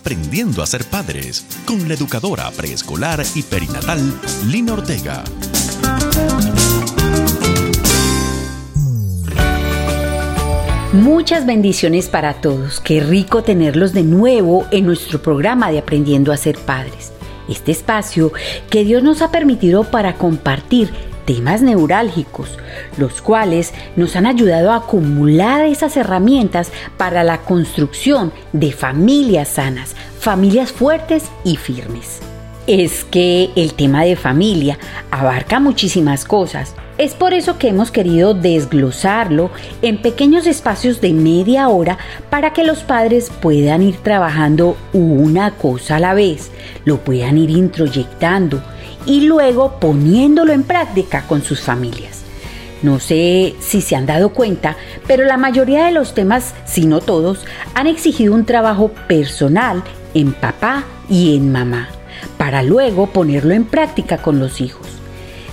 Aprendiendo a ser padres con la educadora preescolar y perinatal Lina Ortega. Muchas bendiciones para todos. Qué rico tenerlos de nuevo en nuestro programa de Aprendiendo a ser padres. Este espacio que Dios nos ha permitido para compartir temas neurálgicos, los cuales nos han ayudado a acumular esas herramientas para la construcción de familias sanas, familias fuertes y firmes. Es que el tema de familia abarca muchísimas cosas. Es por eso que hemos querido desglosarlo en pequeños espacios de media hora para que los padres puedan ir trabajando una cosa a la vez, lo puedan ir introyectando y luego poniéndolo en práctica con sus familias. No sé si se han dado cuenta, pero la mayoría de los temas, si no todos, han exigido un trabajo personal en papá y en mamá, para luego ponerlo en práctica con los hijos.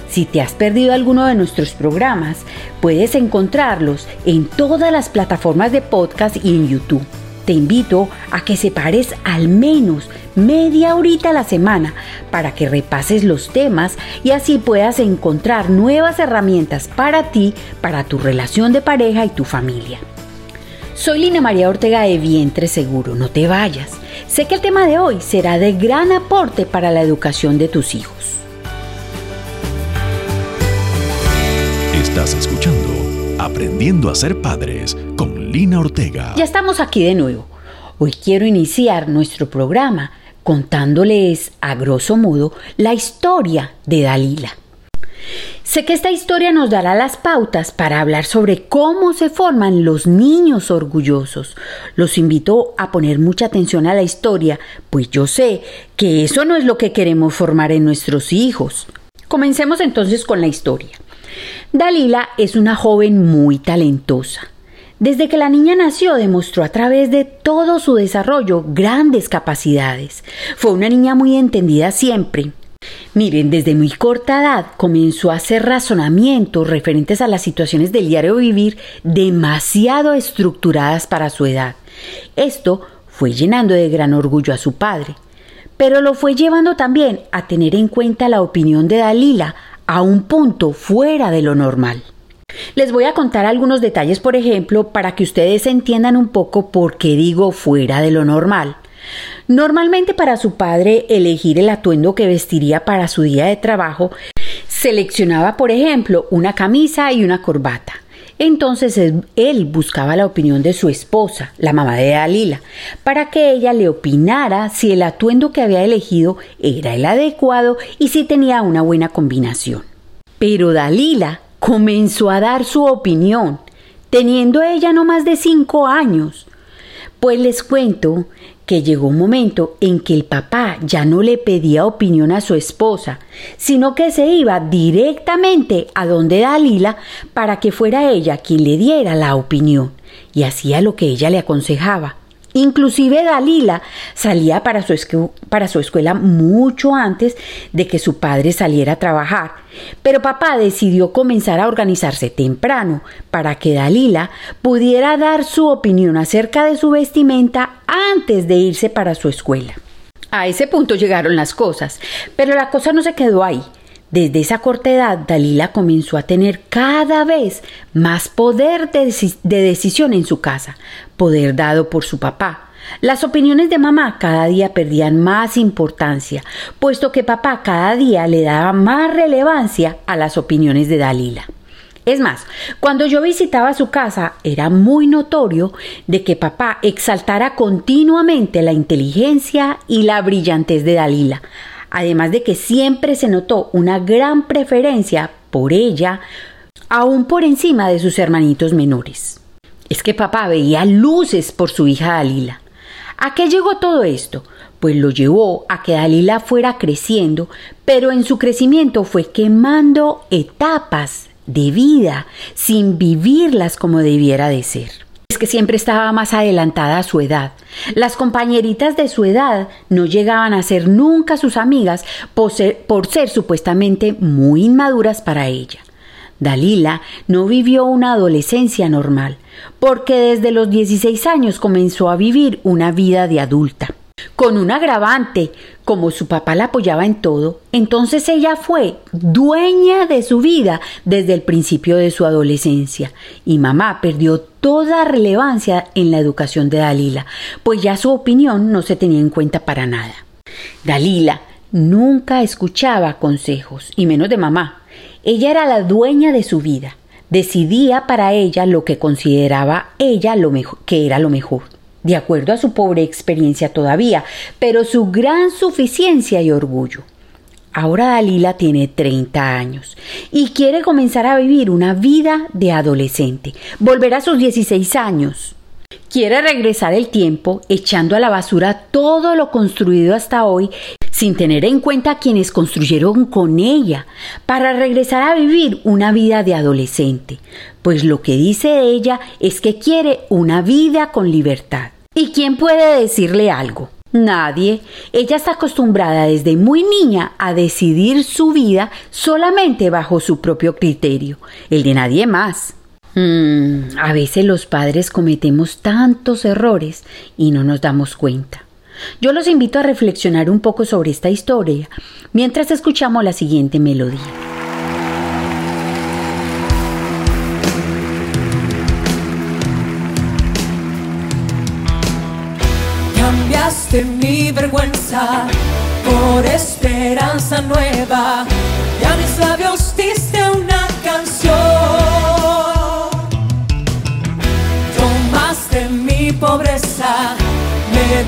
Si te has perdido alguno de nuestros programas, puedes encontrarlos en todas las plataformas de podcast y en YouTube. Te invito a que separes al menos media horita a la semana para que repases los temas y así puedas encontrar nuevas herramientas para ti, para tu relación de pareja y tu familia. Soy Lina María Ortega de Vientre Seguro, no te vayas. Sé que el tema de hoy será de gran aporte para la educación de tus hijos. Estás escuchando Aprendiendo a ser padres con Ya estamos aquí de nuevo. Hoy quiero iniciar nuestro programa contándoles a grosso modo la historia de Dalila. Sé que esta historia nos dará las pautas para hablar sobre cómo se forman los niños orgullosos. Los invito a poner mucha atención a la historia, pues yo sé que eso no es lo que queremos formar en nuestros hijos. Comencemos entonces con la historia. Dalila es una joven muy talentosa. Desde que la niña nació demostró a través de todo su desarrollo grandes capacidades. Fue una niña muy entendida siempre. Miren, desde muy corta edad comenzó a hacer razonamientos referentes a las situaciones del diario vivir demasiado estructuradas para su edad. Esto fue llenando de gran orgullo a su padre, pero lo fue llevando también a tener en cuenta la opinión de Dalila a un punto fuera de lo normal. Les voy a contar algunos detalles, por ejemplo, para que ustedes entiendan un poco por qué digo fuera de lo normal. Normalmente para su padre elegir el atuendo que vestiría para su día de trabajo, seleccionaba, por ejemplo, una camisa y una corbata. Entonces él buscaba la opinión de su esposa, la mamá de Dalila, para que ella le opinara si el atuendo que había elegido era el adecuado y si tenía una buena combinación. Pero Dalila comenzó a dar su opinión, teniendo ella no más de cinco años. Pues les cuento que llegó un momento en que el papá ya no le pedía opinión a su esposa, sino que se iba directamente a donde Dalila para que fuera ella quien le diera la opinión, y hacía lo que ella le aconsejaba. Inclusive Dalila salía para su, para su escuela mucho antes de que su padre saliera a trabajar, pero papá decidió comenzar a organizarse temprano para que Dalila pudiera dar su opinión acerca de su vestimenta antes de irse para su escuela. A ese punto llegaron las cosas, pero la cosa no se quedó ahí. Desde esa corta edad, Dalila comenzó a tener cada vez más poder de, decisión en su casa, poder dado por su papá. Las opiniones de mamá cada día perdían más importancia, puesto que papá cada día le daba más relevancia a las opiniones de Dalila. Es más, cuando yo visitaba su casa era muy notorio de que papá exaltara continuamente la inteligencia y la brillantez de Dalila, además de que siempre se notó una gran preferencia por ella, aún por encima de sus hermanitos menores. Es que papá veía luces por su hija Dalila. ¿A qué llegó todo esto? Pues lo llevó a que Dalila fuera creciendo, pero en su crecimiento fue quemando etapas de vida sin vivirlas como debiera de ser que siempre estaba más adelantada a su edad. Las compañeritas de su edad no llegaban a ser nunca sus amigas por ser, por ser supuestamente muy inmaduras para ella. Dalila no vivió una adolescencia normal, porque desde los 16 años comenzó a vivir una vida de adulta. Con un agravante, como su papá la apoyaba en todo, entonces ella fue dueña de su vida desde el principio de su adolescencia y mamá perdió toda relevancia en la educación de Dalila, pues ya su opinión no se tenía en cuenta para nada. Dalila nunca escuchaba consejos, y menos de mamá. Ella era la dueña de su vida, decidía para ella lo que consideraba ella lo mejor, que era lo mejor de acuerdo a su pobre experiencia todavía, pero su gran suficiencia y orgullo. Ahora Dalila tiene 30 años y quiere comenzar a vivir una vida de adolescente, volver a sus 16 años. Quiere regresar el tiempo echando a la basura todo lo construido hasta hoy sin tener en cuenta a quienes construyeron con ella, para regresar a vivir una vida de adolescente, pues lo que dice ella es que quiere una vida con libertad. ¿Y quién puede decirle algo? Nadie. Ella está acostumbrada desde muy niña a decidir su vida solamente bajo su propio criterio, el de nadie más. Mm, a veces los padres cometemos tantos errores y no nos damos cuenta. Yo los invito a reflexionar un poco sobre esta historia mientras escuchamos la siguiente melodía. cambiaste mi vergüenza por esperanza nueva y a mis labios diste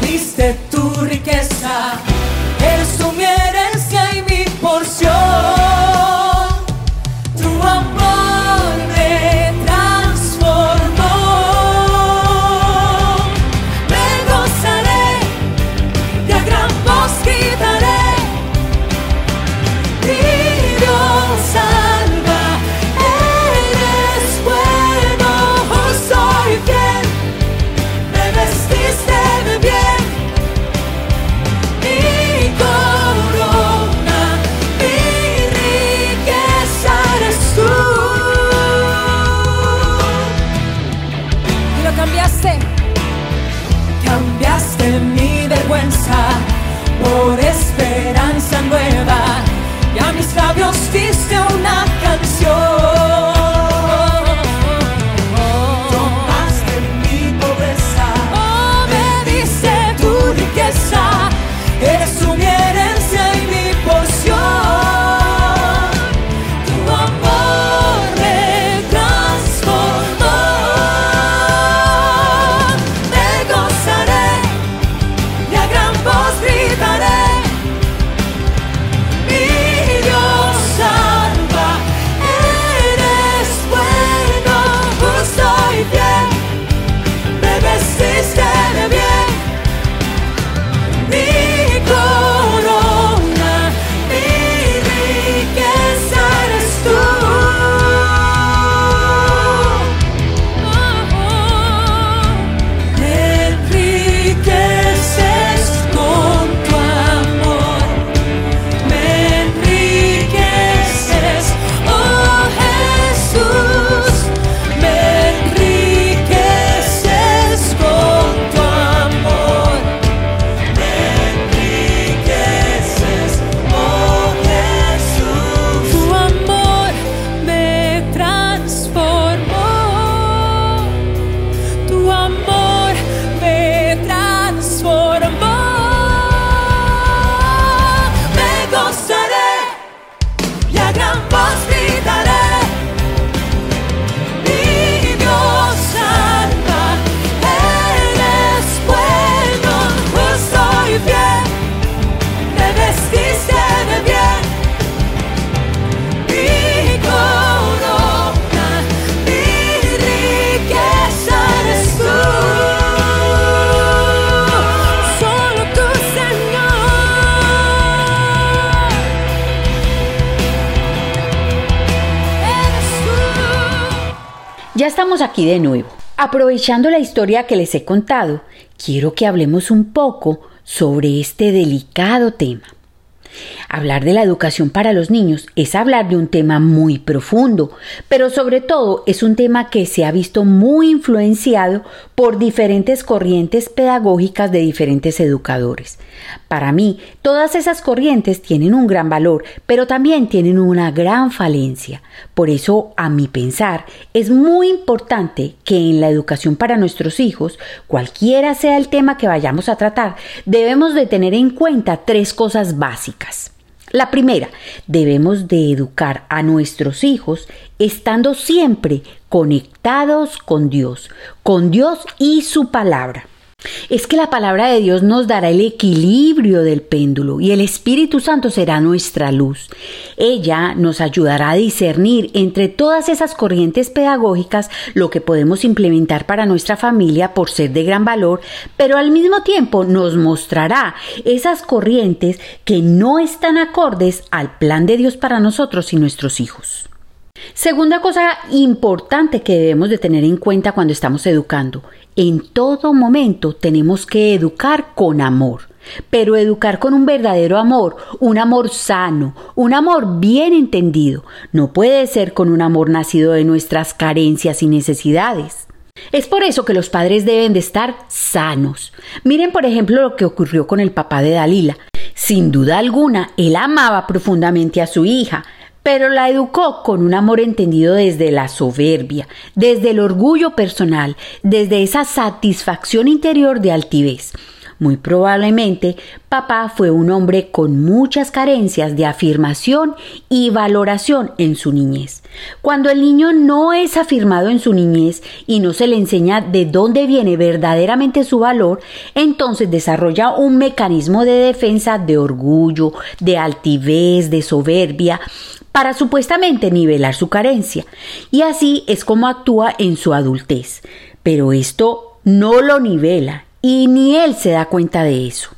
me diste cambiaste, cambiaste mi estamos aquí de nuevo. Aprovechando la historia que les he contado, quiero que hablemos un poco sobre este delicado tema. Hablar de la educación para los niños es hablar de un tema muy profundo, pero sobre todo es un tema que se ha visto muy influenciado por diferentes corrientes pedagógicas de diferentes educadores. Para mí, todas esas corrientes tienen un gran valor, pero también tienen una gran falencia. Por eso, a mi pensar, es muy importante que en la educación para nuestros hijos, cualquiera sea el tema que vayamos a tratar, debemos de tener en cuenta tres cosas básicas. La primera, debemos de educar a nuestros hijos estando siempre conectados con Dios, con Dios y su palabra. Es que la palabra de Dios nos dará el equilibrio del péndulo y el Espíritu Santo será nuestra luz. Ella nos ayudará a discernir entre todas esas corrientes pedagógicas lo que podemos implementar para nuestra familia por ser de gran valor, pero al mismo tiempo nos mostrará esas corrientes que no están acordes al plan de Dios para nosotros y nuestros hijos. Segunda cosa importante que debemos de tener en cuenta cuando estamos educando, en todo momento tenemos que educar con amor, pero educar con un verdadero amor, un amor sano, un amor bien entendido. No puede ser con un amor nacido de nuestras carencias y necesidades. Es por eso que los padres deben de estar sanos. Miren por ejemplo lo que ocurrió con el papá de Dalila. Sin duda alguna, él amaba profundamente a su hija, pero la educó con un amor entendido desde la soberbia, desde el orgullo personal, desde esa satisfacción interior de altivez. Muy probablemente, papá fue un hombre con muchas carencias de afirmación y valoración en su niñez. Cuando el niño no es afirmado en su niñez y no se le enseña de dónde viene verdaderamente su valor, entonces desarrolla un mecanismo de defensa de orgullo, de altivez, de soberbia, para supuestamente nivelar su carencia. Y así es como actúa en su adultez. Pero esto no lo nivela y ni él se da cuenta de eso.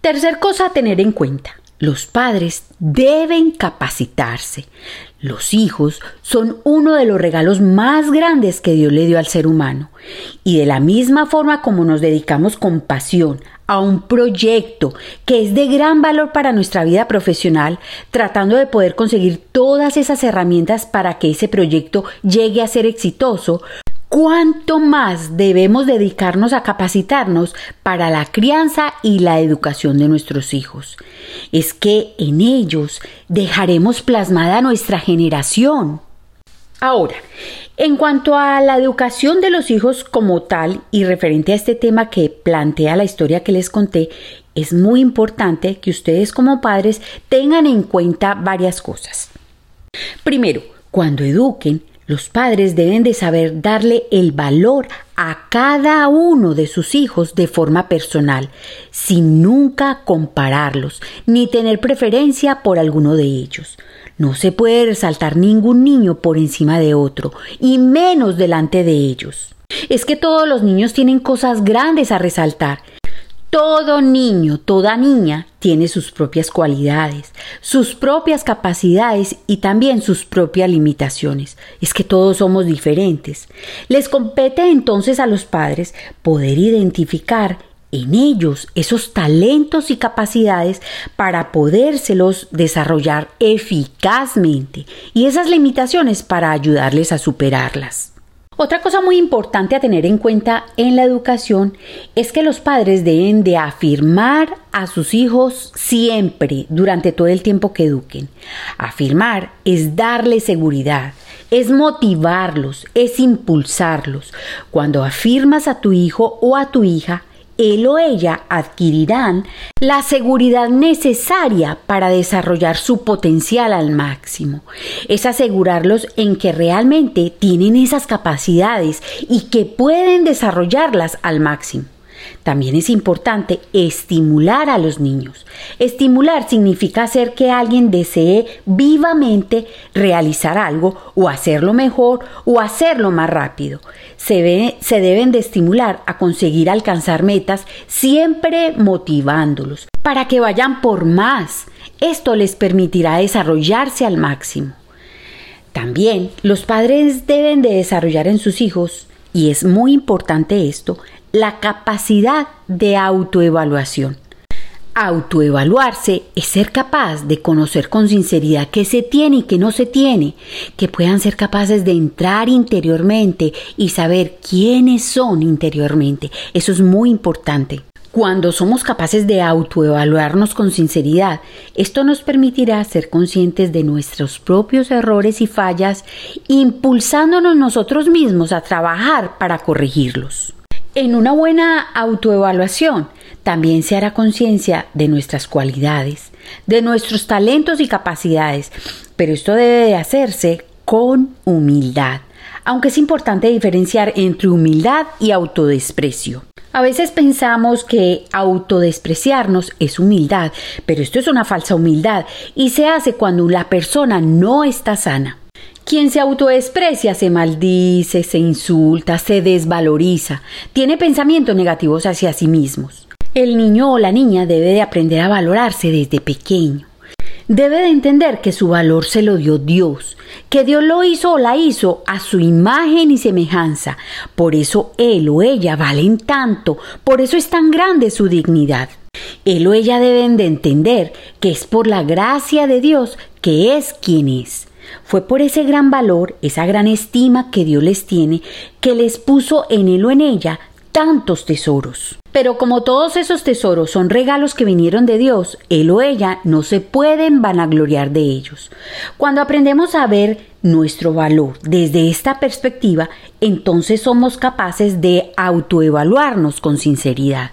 Tercer cosa a tener en cuenta. Los padres deben capacitarse. Los hijos son uno de los regalos más grandes que Dios le dio al ser humano. Y de la misma forma como nos dedicamos con pasión a un proyecto que es de gran valor para nuestra vida profesional, tratando de poder conseguir todas esas herramientas para que ese proyecto llegue a ser exitoso, cuánto más debemos dedicarnos a capacitarnos para la crianza y la educación de nuestros hijos. Es que en ellos dejaremos plasmada nuestra generación. Ahora, en cuanto a la educación de los hijos como tal y referente a este tema que plantea la historia que les conté, es muy importante que ustedes como padres tengan en cuenta varias cosas. Primero, cuando eduquen, los padres deben de saber darle el valor a cada uno de sus hijos de forma personal, sin nunca compararlos, ni tener preferencia por alguno de ellos. No se puede resaltar ningún niño por encima de otro, y menos delante de ellos. Es que todos los niños tienen cosas grandes a resaltar, todo niño, toda niña tiene sus propias cualidades, sus propias capacidades y también sus propias limitaciones. Es que todos somos diferentes. Les compete entonces a los padres poder identificar en ellos esos talentos y capacidades para podérselos desarrollar eficazmente y esas limitaciones para ayudarles a superarlas. Otra cosa muy importante a tener en cuenta en la educación es que los padres deben de afirmar a sus hijos siempre durante todo el tiempo que eduquen. Afirmar es darles seguridad, es motivarlos, es impulsarlos. Cuando afirmas a tu hijo o a tu hija, él o ella adquirirán la seguridad necesaria para desarrollar su potencial al máximo. Es asegurarlos en que realmente tienen esas capacidades y que pueden desarrollarlas al máximo. También es importante estimular a los niños. Estimular significa hacer que alguien desee vivamente realizar algo o hacerlo mejor o hacerlo más rápido. Se, se deben de estimular a conseguir alcanzar metas siempre motivándolos para que vayan por más. Esto les permitirá desarrollarse al máximo. También los padres deben de desarrollar en sus hijos, y es muy importante esto, la capacidad de autoevaluación. Autoevaluarse es ser capaz de conocer con sinceridad qué se tiene y qué no se tiene, que puedan ser capaces de entrar interiormente y saber quiénes son interiormente. Eso es muy importante. Cuando somos capaces de autoevaluarnos con sinceridad, esto nos permitirá ser conscientes de nuestros propios errores y fallas, impulsándonos nosotros mismos a trabajar para corregirlos. En una buena autoevaluación también se hará conciencia de nuestras cualidades, de nuestros talentos y capacidades, pero esto debe de hacerse con humildad, aunque es importante diferenciar entre humildad y autodesprecio. A veces pensamos que autodespreciarnos es humildad, pero esto es una falsa humildad y se hace cuando la persona no está sana. Quien se autodesprecia se maldice, se insulta, se desvaloriza, tiene pensamientos negativos hacia sí mismos. El niño o la niña debe de aprender a valorarse desde pequeño. Debe de entender que su valor se lo dio Dios, que Dios lo hizo o la hizo a su imagen y semejanza. Por eso él o ella valen tanto, por eso es tan grande su dignidad. Él o ella deben de entender que es por la gracia de Dios que es quien es. Fue por ese gran valor, esa gran estima que Dios les tiene, que les puso en él o en ella tantos tesoros. Pero como todos esos tesoros son regalos que vinieron de Dios, él o ella no se pueden vanagloriar de ellos. Cuando aprendemos a ver nuestro valor desde esta perspectiva, entonces somos capaces de autoevaluarnos con sinceridad.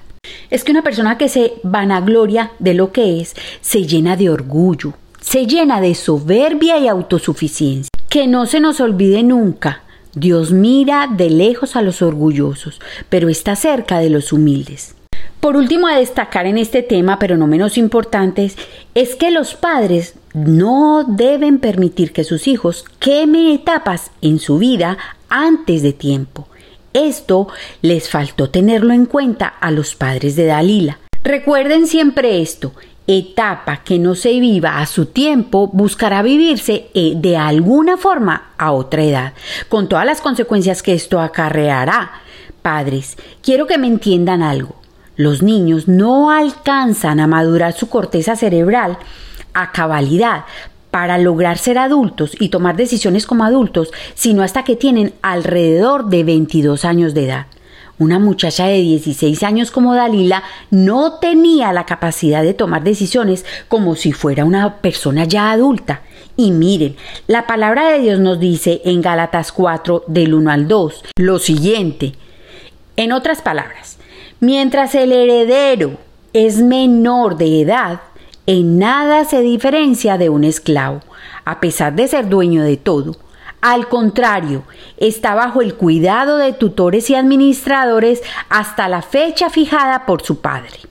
Es que una persona que se vanagloria de lo que es, se llena de orgullo, se llena de soberbia y autosuficiencia. Que no se nos olvide nunca, Dios mira de lejos a los orgullosos, pero está cerca de los humildes. Por último, a destacar en este tema, pero no menos importante, es que los padres no deben permitir que sus hijos quemen etapas en su vida antes de tiempo. Esto les faltó tenerlo en cuenta a los padres de Dalila. Recuerden siempre esto, etapa que no se viva a su tiempo buscará vivirse eh, de alguna forma a otra edad, con todas las consecuencias que esto acarreará. Padres, quiero que me entiendan algo. Los niños no alcanzan a madurar su corteza cerebral a cabalidad para lograr ser adultos y tomar decisiones como adultos, sino hasta que tienen alrededor de 22 años de edad. Una muchacha de 16 años como Dalila no tenía la capacidad de tomar decisiones como si fuera una persona ya adulta. Y miren, la palabra de Dios nos dice en Gálatas 4 del 1 al 2 lo siguiente. En otras palabras, mientras el heredero es menor de edad, en nada se diferencia de un esclavo, a pesar de ser dueño de todo al contrario, está bajo el cuidado de tutores y administradores hasta la fecha fijada por su padre.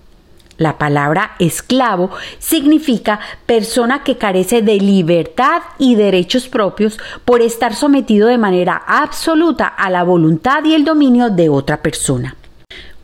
La palabra esclavo significa persona que carece de libertad y derechos propios por estar sometido de manera absoluta a la voluntad y el dominio de otra persona.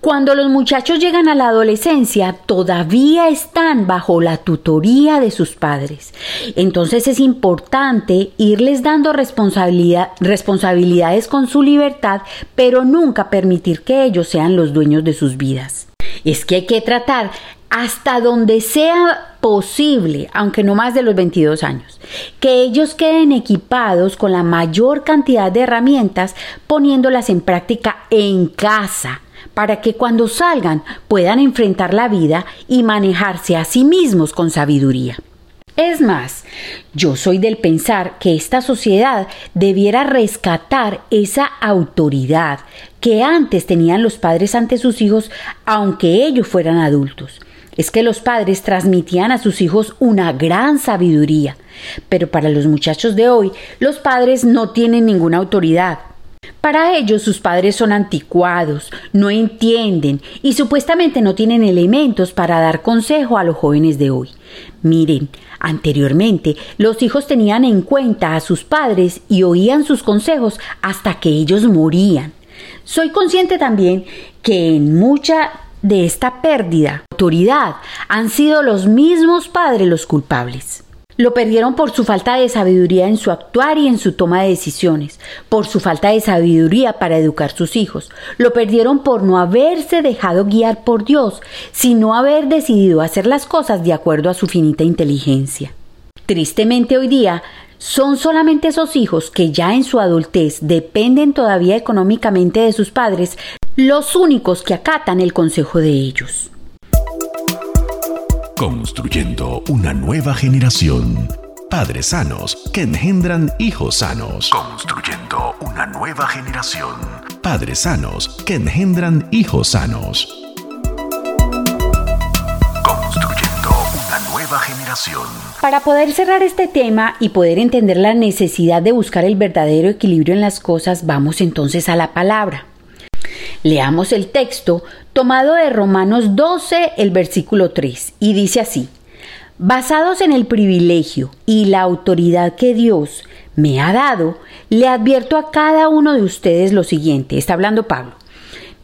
Cuando los muchachos llegan a la adolescencia, todavía están bajo la tutoría de sus padres. Entonces es importante irles dando responsabilidades con su libertad, pero nunca permitir que ellos sean los dueños de sus vidas. Es que hay que tratar hasta donde sea posible, aunque no más de los 22 años, que ellos queden equipados con la mayor cantidad de herramientas poniéndolas en práctica en casa para que cuando salgan puedan enfrentar la vida y manejarse a sí mismos con sabiduría. Es más, yo soy del pensar que esta sociedad debiera rescatar esa autoridad que antes tenían los padres ante sus hijos, aunque ellos fueran adultos. Es que los padres transmitían a sus hijos una gran sabiduría, pero para los muchachos de hoy, los padres no tienen ninguna autoridad. Para ellos sus padres son anticuados, no entienden y supuestamente no tienen elementos para dar consejo a los jóvenes de hoy. Miren, anteriormente los hijos tenían en cuenta a sus padres y oían sus consejos hasta que ellos morían. Soy consciente también que en mucha de esta pérdida de autoridad han sido los mismos padres los culpables. Lo perdieron por su falta de sabiduría en su actuar y en su toma de decisiones, por su falta de sabiduría para educar sus hijos. Lo perdieron por no haberse dejado guiar por Dios, sino haber decidido hacer las cosas de acuerdo a su finita inteligencia. Tristemente hoy día, son solamente esos hijos que ya en su adultez dependen todavía económicamente de sus padres los únicos que acatan el consejo de ellos. Construyendo una nueva generación. Padres sanos que engendran hijos sanos. Construyendo una nueva generación. Padres sanos que engendran hijos sanos. Construyendo una nueva generación. Para poder cerrar este tema y poder entender la necesidad de buscar el verdadero equilibrio en las cosas, vamos entonces a la palabra. Leamos el texto tomado de Romanos 12, el versículo 3, y dice así, Basados en el privilegio y la autoridad que Dios me ha dado, le advierto a cada uno de ustedes lo siguiente, está hablando Pablo,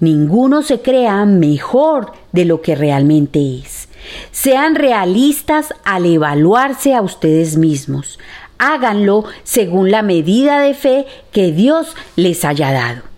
ninguno se crea mejor de lo que realmente es. Sean realistas al evaluarse a ustedes mismos. Háganlo según la medida de fe que Dios les haya dado.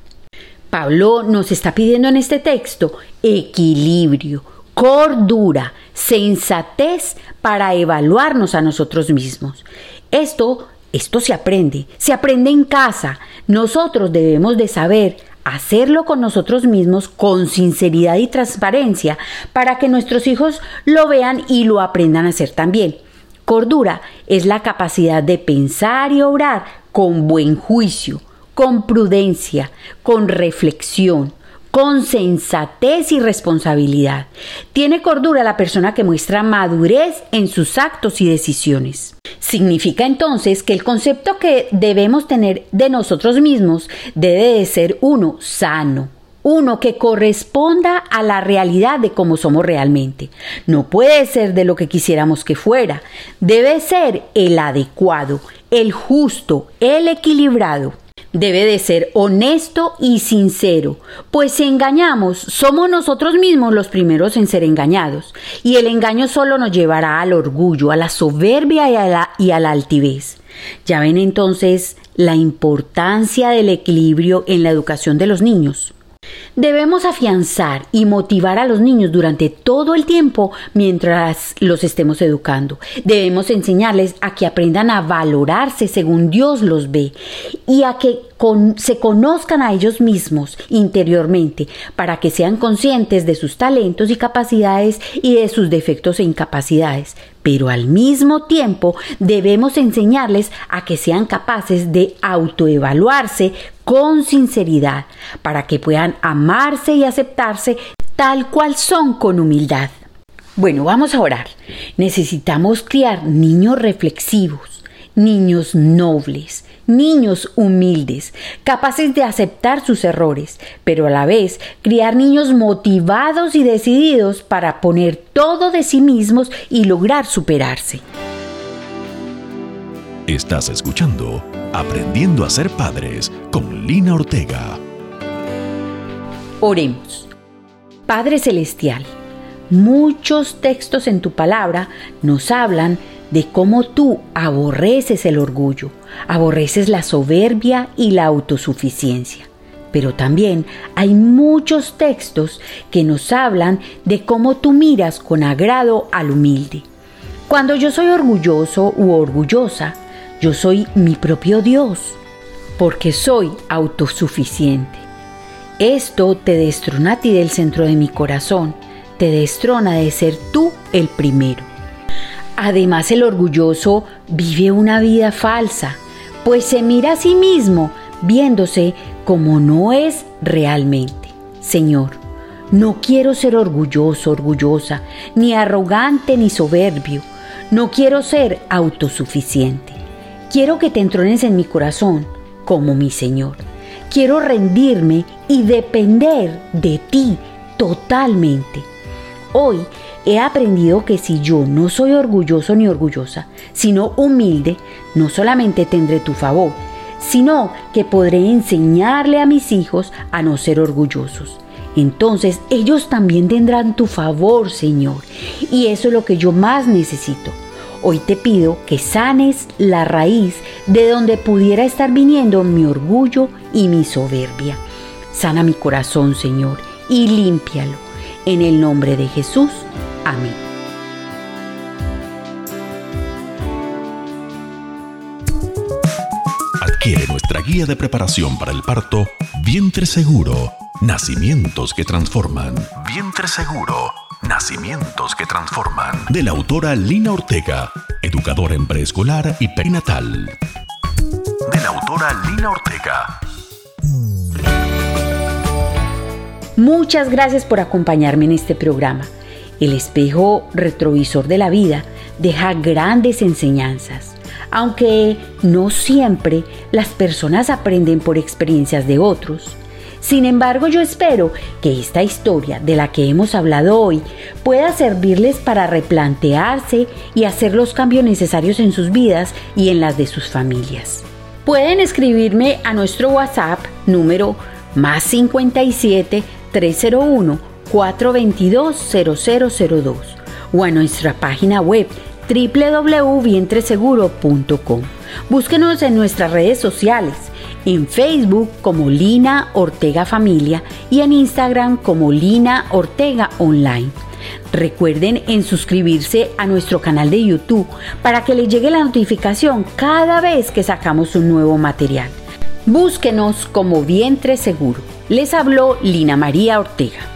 Pablo nos está pidiendo en este texto equilibrio, cordura, sensatez para evaluarnos a nosotros mismos. Esto, esto se aprende, se aprende en casa. Nosotros debemos de saber hacerlo con nosotros mismos con sinceridad y transparencia para que nuestros hijos lo vean y lo aprendan a hacer también. Cordura es la capacidad de pensar y obrar con buen juicio, con prudencia, con reflexión, con sensatez y responsabilidad. Tiene cordura la persona que muestra madurez en sus actos y decisiones. Significa entonces que el concepto que debemos tener de nosotros mismos debe de ser uno sano, uno que corresponda a la realidad de cómo somos realmente. No puede ser de lo que quisiéramos que fuera, debe ser el adecuado, el justo, el equilibrado. Debe de ser honesto y sincero, pues si engañamos, somos nosotros mismos los primeros en ser engañados, y el engaño solo nos llevará al orgullo, a la soberbia y a la, y a la altivez. Ya ven entonces la importancia del equilibrio en la educación de los niños. Debemos afianzar y motivar a los niños durante todo el tiempo mientras los estemos educando. Debemos enseñarles a que aprendan a valorarse según Dios los ve y a que se conozcan a ellos mismos interiormente para que sean conscientes de sus talentos y capacidades y de sus defectos e incapacidades. Pero al mismo tiempo debemos enseñarles a que sean capaces de autoevaluarse con sinceridad para que puedan amarse y aceptarse tal cual son con humildad. Bueno, vamos a orar. Necesitamos criar niños reflexivos, niños nobles, niños humildes, capaces de aceptar sus errores, pero a la vez criar niños motivados y decididos para poner todo de sí mismos y lograr superarse. Estás escuchando Aprendiendo a ser padres con Lina Ortega. Oremos. Padre Celestial, muchos textos en tu palabra nos hablan de cómo tú aborreces el orgullo, aborreces la soberbia y la autosuficiencia. Pero también hay muchos textos que nos hablan de cómo tú miras con agrado al humilde. Cuando yo soy orgulloso u orgullosa, yo soy mi propio Dios, porque soy autosuficiente. Esto te destrona a ti del centro de mi corazón, te destrona de ser tú el primero. Además el orgulloso vive una vida falsa, pues se mira a sí mismo viéndose como no es realmente. Señor, no quiero ser orgulloso, orgullosa, ni arrogante ni soberbio. No quiero ser autosuficiente. Quiero que te entrones en mi corazón como mi Señor. Quiero rendirme y depender de ti totalmente. Hoy he aprendido que si yo no soy orgulloso ni orgullosa, sino humilde, no solamente tendré tu favor, sino que podré enseñarle a mis hijos a no ser orgullosos. Entonces ellos también tendrán tu favor, Señor. Y eso es lo que yo más necesito. Hoy te pido que sanes la raíz de donde pudiera estar viniendo mi orgullo y mi soberbia. Sana mi corazón, Señor, y límpialo. En el nombre de Jesús. Amén. Adquiere nuestra guía de preparación para el parto, Vientre Seguro, Nacimientos que Transforman. Vientre Seguro Nacimientos que transforman. De la autora Lina Ortega, educadora en preescolar y perinatal. De la autora Lina Ortega. Muchas gracias por acompañarme en este programa. El espejo retrovisor de la vida deja grandes enseñanzas, aunque no siempre las personas aprenden por experiencias de otros. Sin embargo, yo espero que esta historia de la que hemos hablado hoy pueda servirles para replantearse y hacer los cambios necesarios en sus vidas y en las de sus familias. Pueden escribirme a nuestro WhatsApp número más 57 301 422 0002 o a nuestra página web www.vientreseguro.com. Búsquenos en nuestras redes sociales en Facebook como Lina Ortega Familia y en Instagram como Lina Ortega Online. Recuerden en suscribirse a nuestro canal de YouTube para que les llegue la notificación cada vez que sacamos un nuevo material. Búsquenos como Vientre Seguro. Les habló Lina María Ortega.